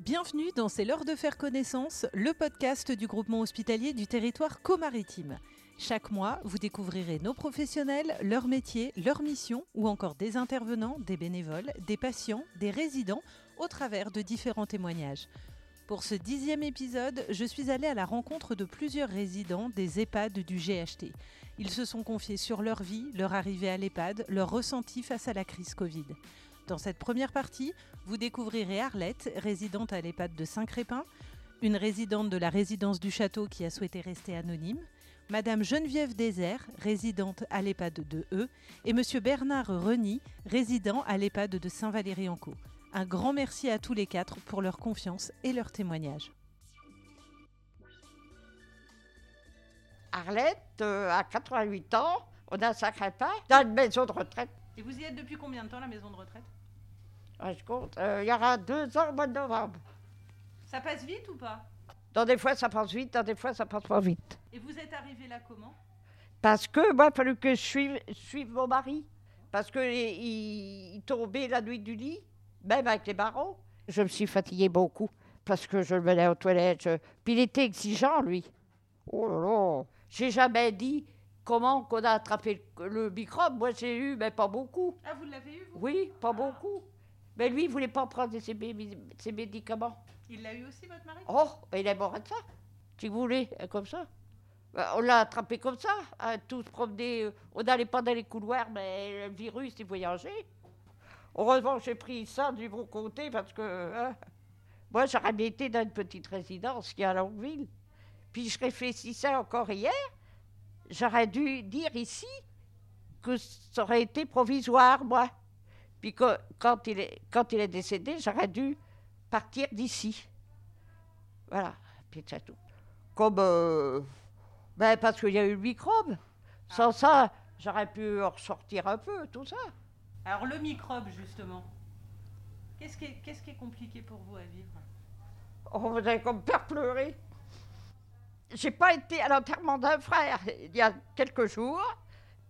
Bienvenue dans C'est l'heure de faire connaissance, le podcast du groupement hospitalier du territoire comaritime. Chaque mois, vous découvrirez nos professionnels, leur métier, leur mission ou encore des intervenants, des bénévoles, des patients, des résidents au travers de différents témoignages. Pour ce dixième épisode, je suis allée à la rencontre de plusieurs résidents des EHPAD du GHT. Ils se sont confiés sur leur vie, leur arrivée à l'EHPAD, leur ressenti face à la crise Covid. Dans cette première partie, vous découvrirez Arlette, résidente à l'EHPAD de Saint-Crépin, une résidente de la résidence du château qui a souhaité rester anonyme, Madame Geneviève Désert, résidente à l'EHPAD de E, et Monsieur Bernard Reny, résident à l'EHPAD de Saint-Valéry-en-Caux. Un grand merci à tous les quatre pour leur confiance et leur témoignage. Arlette euh, a 88 ans, on a un sacré pain, dans une maison de retraite. Et vous y êtes depuis combien de temps, la maison de retraite? Je compte, euh, il y aura deux ans au mois de novembre. Ça passe vite ou pas? Dans des fois, ça passe vite, dans des fois, ça passe pas vite. Et vous êtes arrivé là comment? Parce que moi, il a fallu que je suive, suive mon mari. Parce qu'il il, il tombait la nuit du lit, même avec les barreaux. Je me suis fatiguée beaucoup parce que je le menais aux toilettes. je- Puis il était exigeant, lui. Oh là là J'ai jamais dit comment qu'on a attrapé le, le microbe. Moi, j'ai eu, mais pas beaucoup. Ah, vous l'avez eu, vous? Oui, pas beaucoup. Mais lui, il voulait pas prendre ses, mé- ses médicaments. Il l'a eu aussi, votre mari? Oh, il est mort de ça. Si vous voulez, euh, comme ça. Bah, On l'a attrapé comme ça, à tous se promener. euh, On n'allait pas dans les couloirs, mais le virus, il voyageait. Heureusement, j'ai pris ça du bon côté parce que hein, moi, j'aurais bien été dans une petite résidence qui est à Longueville. Puis je réfléchissais encore hier. J'aurais dû dire ici que ça aurait été provisoire, moi. Puis que, quand, il est, quand il est décédé, j'aurais dû partir d'ici. Voilà, puis c'est tout. Comme. euh, ben, parce qu'il y a eu le microbe. Sans ça, j'aurais pu en ressortir un peu, tout ça. Alors, le microbe, justement. Qu'est-ce qui, est, qu'est-ce qui est compliqué pour vous à vivre? Oh, vous avez comme faire pleurer. J'ai pas été à l'enterrement d'un frère il y a quelques jours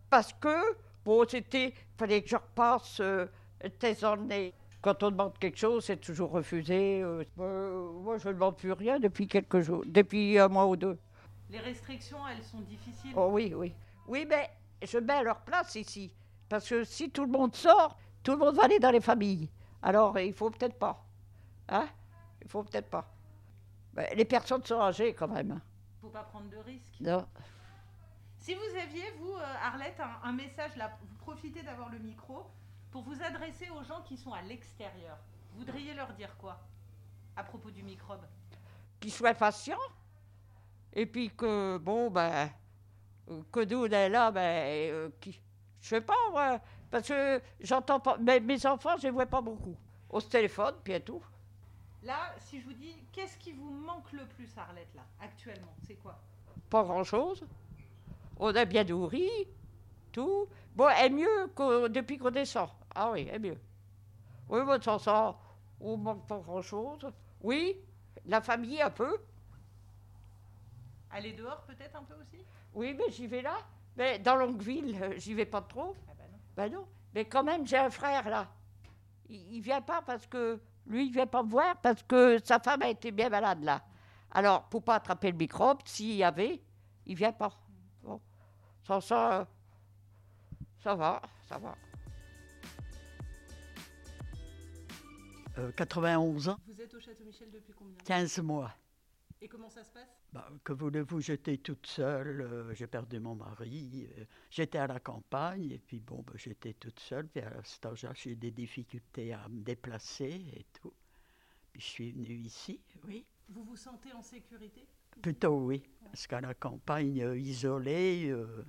parce que, bon, c'était. fallait que je repasse euh, nez. Quand on demande quelque chose, c'est toujours refusé. euh, euh, moi, je ne demande plus rien depuis quelques jours, depuis un mois ou deux. Les restrictions, elles sont difficiles. Oh oui, oui. Oui, mais je mets à leur place ici. Parce que si tout le monde sort, tout le monde va aller dans les familles. Alors, il faut peut-être pas. Hein Il faut peut-être pas. Ben, les personnes sont âgées quand même. hein. faut pas prendre de risques. Non. Si vous aviez, vous, euh, Arlette, un, un message là, vous profitez d'avoir le micro pour vous adresser aux gens qui sont à l'extérieur. Vous voudriez leur dire quoi à propos du microbe? Qu'ils soient patients. Et puis que, bon, ben, que nous, on est là, ben, euh, qui, je sais pas, moi, parce que j'entends pas, mais mes enfants, je les vois pas beaucoup. On se téléphone, puis et tout. Là, si je vous dis, qu'est-ce qui vous manque le plus, Arlette, là, actuellement? C'est quoi? Pas grand-chose. On est bien nourri, tout. Bon, elle est mieux que depuis qu'on descend. Ah oui, est mieux. Oui, bon, sans ça, on manque pas grand-chose. Oui, la famille un peu. Aller dehors, peut-être un peu aussi? Oui, mais j'y vais là. Mais dans Longueville, euh, j'y vais pas trop. Ah bah non. Ben non. Mais quand même, j'ai un frère là. Il, il vient pas parce que. Lui, il vient pas me voir parce que sa femme a été bien malade là. Alors, pour pas attraper le microbe, s'il y avait, il vient pas. Bon. Sans ça, euh, ça va, ça va. Euh, 91 ans, Vous êtes au Château Michel depuis combien 15 mois. Et comment ça se passe Bah, que voulez-vous, j'étais toute seule, euh, j'ai perdu mon mari, euh, j'étais à la campagne, et puis bon, bah, j'étais toute seule, puis à cet âge-là, j'ai eu des difficultés à me déplacer et tout. Puis je suis venue ici, oui. Vous vous sentez en sécurité Plutôt oui, parce qu'à la campagne, euh, isolée, euh,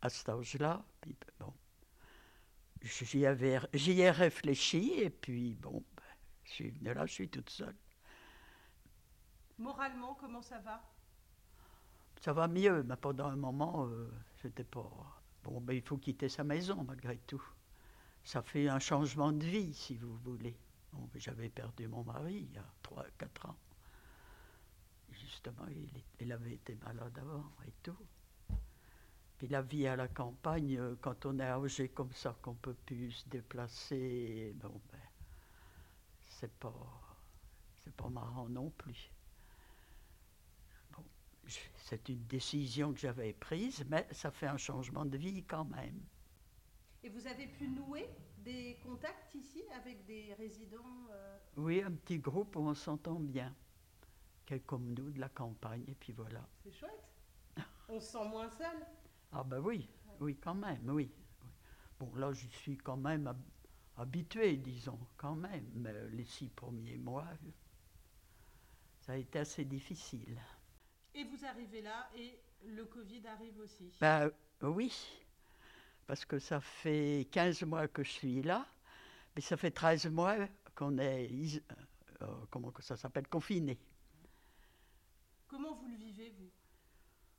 à cet âge-là, puis bon, j'y avais, j'y ai réfléchi, et puis bon, ben, je suis venue là, je suis toute seule. Moralement, comment ça va? Ça va mieux, mais pendant un moment, euh, j'étais pas. Bon, ben, il faut quitter sa maison malgré tout. Ça fait un changement de vie, si vous voulez. Bon, ben, J'avais perdu mon mari il y a 3 4 ans. Justement, il avait été malade avant et tout. Puis la vie à la campagne, euh, quand on est âgé comme ça, qu'on peut plus se déplacer, bon, ben, c'est pas, C'est pas marrant non plus. Bon, c'est une décision que j'avais prise, mais ça fait un changement de vie quand même. Et vous avez pu nouer des contacts ici avec des résidents euh, Oui, un petit groupe où on s'entend bien. Quelques comme nous de la campagne, et puis voilà. C'est chouette. On se sent moins seul. Ah ben oui, oui, quand même, oui. Bon, là, je suis quand même hab- habitué, disons, quand même. Mais les six premiers mois, ça a été assez difficile. Et vous arrivez là et le Covid arrive aussi. Ben oui, parce que ça fait 15 mois que je suis là, mais ça fait 13 mois qu'on est, euh, comment ça s'appelle, confiné. Comment vous le vivez, vous,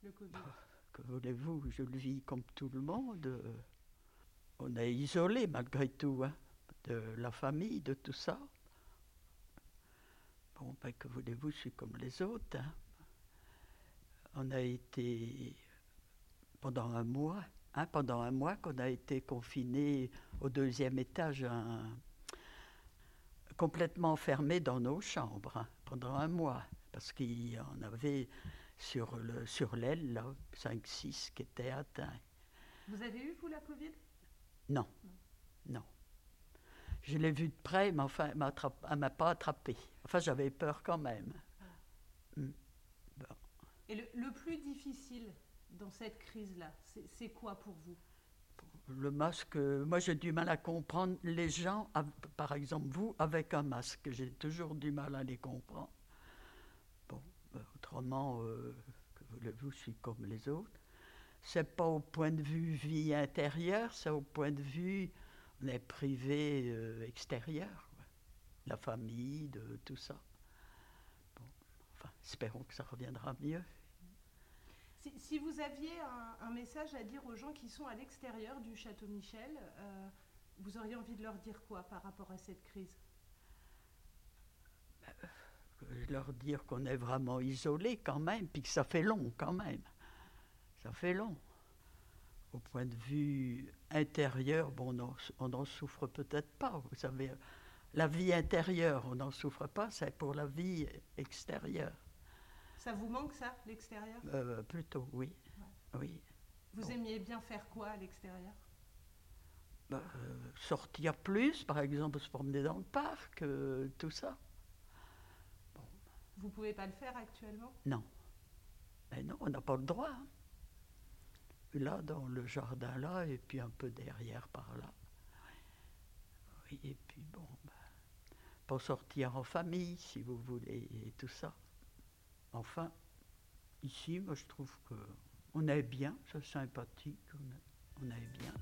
le Covid? Que voulez-vous, je le vis comme tout le monde. On est isolé malgré tout, hein, de la famille, de tout ça. Bon, ben, que voulez-vous, je suis comme les autres. hein. On a été pendant un mois, hein, pendant un mois qu'on a été confiné au deuxième étage, complètement enfermé dans nos chambres hein, pendant un mois, parce en avait sur le sur l'aile, là, 5-6 qui étaient atteints. Vous avez eu, vous, la Covid? Non, non. Je l'ai vu de près, mais enfin, elle ne m'a pas attrapé. Enfin, j'avais peur quand même. Et le, le plus difficile dans cette crise-là, c'est c'est quoi pour vous? Le masque, moi j'ai du mal à comprendre les gens, par exemple vous, avec un masque. J'ai toujours du mal à les comprendre. Autrement, euh, que voulez-vous, je suis comme les autres. C'est pas au point de vue vie intérieure, c'est au point de vue, on est privé euh, extérieur. La famille, de tout ça. Bon, enfin, espérons que ça reviendra mieux. si, si vous aviez un, un message à dire aux gens qui sont à l'extérieur du château Michel, euh, vous auriez envie de leur dire quoi par rapport à cette crise? Que leur dire qu'on est vraiment isolé quand même, puis que ça fait long quand même. Ça fait long. Au point de vue intérieur, bon, on n'en- souffre peut-être pas. Vous savez, la vie intérieure, on n'en souffre pas, c'est pour la vie extérieure. Ça vous manque ça, l'extérieur? Euh, plutôt, oui. Oui. Vous Bon. aimiez bien faire quoi à l'extérieur? Bah, euh, sortir plus, par exemple, se promener dans le parc, euh, tout ça. Vous pouvez pas le faire actuellement? Non. Mais non, on n'a pas le droit. hein. Là, dans le jardin, là, et puis un peu derrière par là. Oui, et puis bon, ben, pour sortir en famille, si vous voulez, et tout ça. Enfin, ici, moi, je trouve que on est bien, c'est sympathique, on est, on est bien.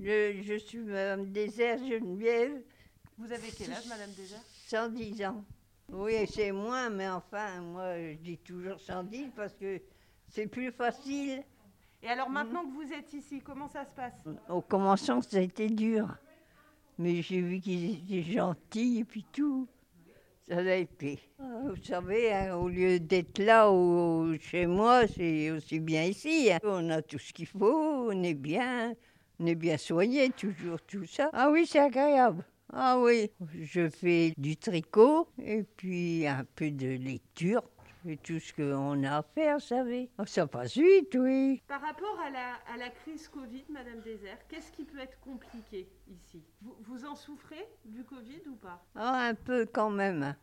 Je, je suis Madame Désert Geneviève, Vous avez quel âge, Madame Désert 110 ans. Oui, c'est moins, mais enfin, moi, je dis toujours 110 parce que c'est plus facile. Et alors maintenant que vous êtes ici, comment ça se passe? Au commençant, ça a été dur. Mais j'ai vu qu'ils étaient gentils et puis tout. Ça a été. Vous savez, hein, au lieu d'être là ou chez moi, c'est aussi bien ici. hein. On a tout ce qu'il faut, on est bien, on est bien soigné, toujours tout ça. Ah oui, c'est agréable. Ah oui, je fais du tricot et puis un peu de lecture. Fais tout ce qu'on a à faire, vous savez. Oh, ça passe vite, oui. Par rapport à la, à la crise Covid, Madame Désert, qu'est-ce qui peut être compliqué ici? Vous, vous en souffrez du Covid ou pas? Ah, un peu quand même.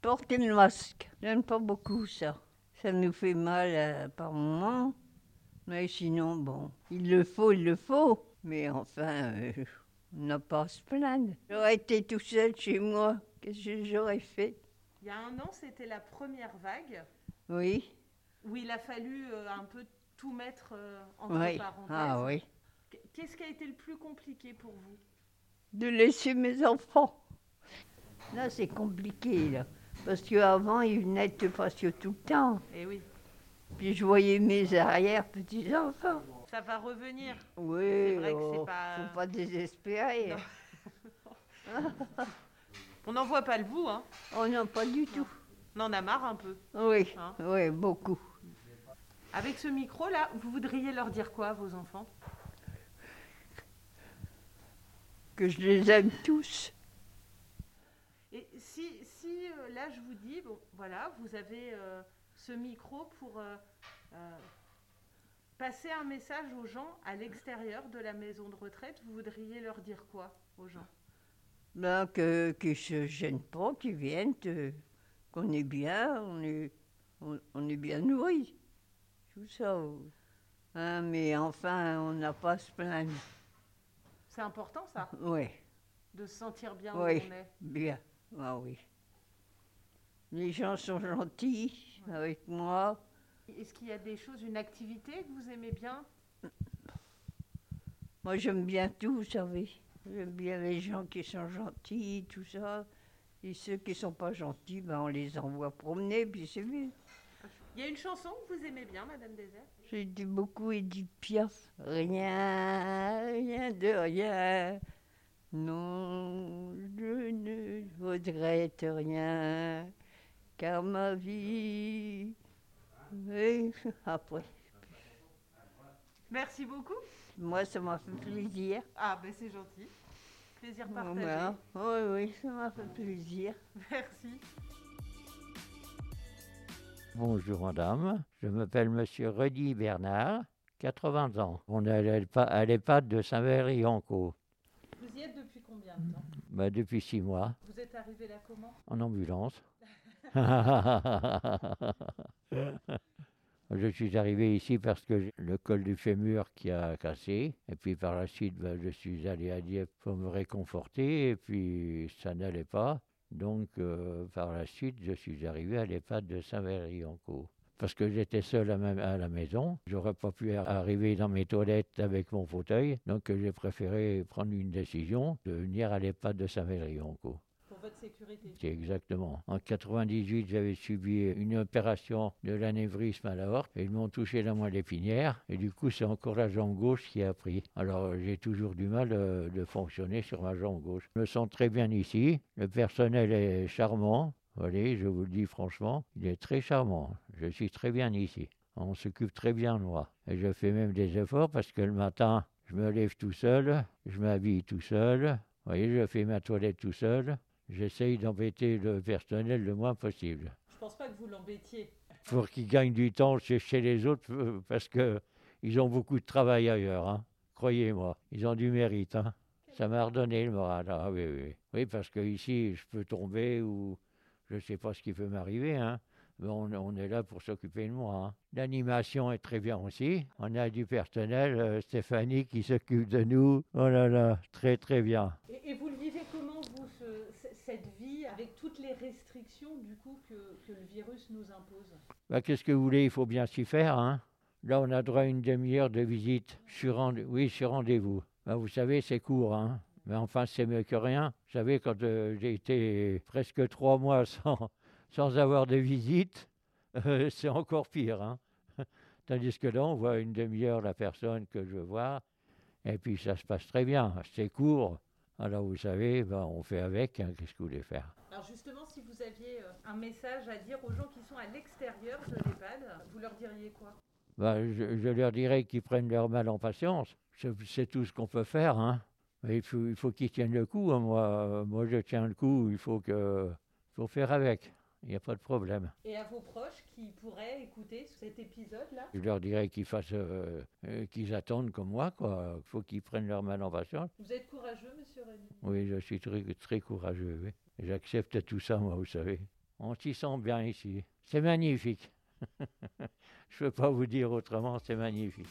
Porter le masque, j'aime pas beaucoup ça. Ça nous fait mal euh, par moment. Mais sinon, bon, il le faut, il le faut. Mais enfin, euh, on n'a pas à se plaindre. J'aurais été tout seul chez moi. Qu'est-ce que j'aurais fait? Il y a un an, c'était la première vague Oui, où il a fallu euh, un peu tout mettre euh, entre oui. parenthèses. Ah oui. Qu- Qu'est-ce qui a été le plus compliqué pour vous? De laisser mes enfants. Là, c'est compliqué, là. Parce qu'avant, ils venaient passer tout le temps. Eh oui, Puis je voyais mes arrière-petits-enfants ça va revenir. Oui, oh, pas. Faut pas désespérer. on n'en voit pas le bout, hein. n'en non, pas du tout. On en a marre un peu. Oui, hein. oui, beaucoup. Avec ce micro-là, vous voudriez leur dire quoi, vos enfants? Que je les aime tous. Et si, si euh, là, je vous dis, bon, voilà, vous avez euh, ce micro pour. Euh, passer un message aux gens à l'extérieur de la maison de retraite. Vous voudriez leur dire quoi aux gens? Ben, que, qu'ils ne se gênent pas, qu'ils viennent, euh, qu'on est bien, on est, on, on est bien nourris. Tout ça. Hein, mais enfin, on n'a pas à se plaindre. C'est important, ça, Oui, de se sentir bien Oui. où on est. bien. Ah oui. Les gens sont gentils avec moi. Est-ce qu'il y a des choses, une activité que vous aimez bien? Moi, j'aime bien tout, vous savez. J'aime bien les gens qui sont gentils, tout ça. Et ceux qui sont pas gentils, ben, on les envoie promener, puis c'est bien. Il y a une chanson que vous aimez bien, Madame Désert J'ai dit beaucoup Edith Piaf. Rien, rien de rien. Non, je ne regrette rien. Car ma vie. Et après, Merci beaucoup. moi, ça m'a fait plaisir. Ah, ben c'est gentil. Plaisir partagé. Voilà. Oui, oui, ça m'a fait plaisir. Merci. Bonjour madame, je m'appelle monsieur Rudy Bernard, 80 ans. On est à l'EHPA- à l'EHPAD de Saint-Valery-en-Caux Vous y êtes depuis combien de temps? Bah, depuis six mois, Vous êtes arrivé là comment? En ambulance. je suis arrivé ici parce que le col du fémur qui a cassé. Et puis par la suite, bah, je suis allé à Dieppe pour me réconforter. Et puis ça n'allait pas. Donc euh, par la suite, je suis arrivé à l'EHPAD de Saint-Valery-en-Caux. Parce que j'étais seul à, à la maison, j'aurais pas pu ar- arriver dans mes toilettes avec mon fauteuil, donc j'ai préféré prendre une décision de venir à l'EHPAD de Saint-Valery-en-Caux. Votre sécurité. C'est exactement. En 98, j'avais subi une opération de l'anévrisme à l'aorte et ils m'ont touché la moelle épinière et du coup c'est encore la jambe gauche qui a pris. Alors j'ai toujours du mal euh, de fonctionner sur ma jambe gauche. Je me sens très bien ici. Le personnel est charmant. Allez, je vous le dis franchement, il est très charmant. Je suis très bien ici. On s'occupe très bien de moi. Et je fais même des efforts parce que le matin, je me lève tout seul, je m'habille tout seul. Vous voyez, je fais ma toilette tout seul. J'essaye d'embêter le personnel le moins possible. Je pense pas que vous l'embêtiez. Pour qu'ils gagnent du temps chez, les autres, euh, parce que ils ont beaucoup de travail ailleurs. hein. Croyez-moi, ils ont du mérite. hein. Ça m'a redonné le moral. Ah oui, oui. Oui, parce que ici, je peux tomber ou je ne sais pas ce qui peut m'arriver. Hein. Mais on, on est là pour s'occuper de moi. hein. L'animation est très bien aussi. On a du personnel, euh, Stéphanie qui s'occupe de nous. Oh là là, très très bien. Et, et vous le vivez comment, vous, ce- cette vie, avec toutes les restrictions, du coup, que, que le virus nous impose? Bah, Qu'est-ce que vous voulez? Il faut bien s'y faire. Hein Là, on a droit à une demi-heure de visite. Sur Oui, sur rendez-vous. Bah, vous savez, c'est court. Hein Mais enfin, c'est mieux que rien. Vous savez, quand euh, j'ai été presque trois mois sans, sans avoir de visite, euh, c'est encore pire. Hein Tandis que là, on voit une demi-heure la personne que je voir. Et puis, ça se passe très bien. C'est court. Alors, vous savez, bah, on fait avec. hein. Qu'est-ce que vous voulez faire? Alors justement, si vous aviez euh, un message à dire aux gens qui sont à l'extérieur de l'EHPAD, vous leur diriez quoi? Ben, je, je leur dirais qu'ils prennent leur mal en patience. C'est tout ce qu'on peut faire. Hein. Mais il faut, il faut qu'ils tiennent le coup. hein. Moi, euh, moi, je tiens le coup. Il faut, que, faut faire avec. Il n'y a pas de problème. Et à vos proches qui pourraient écouter cet épisode-là Je leur dirais qu'ils fassent, euh, euh, qu'ils attendent comme moi. quoi. Il faut qu'ils prennent leur mal en patience. Vous êtes courageux, monsieur Rémy? Oui, je suis très, très courageux. oui. J'accepte tout ça, moi, vous savez. On s'y sent bien ici. C'est magnifique. je ne peux pas vous dire autrement, c'est magnifique.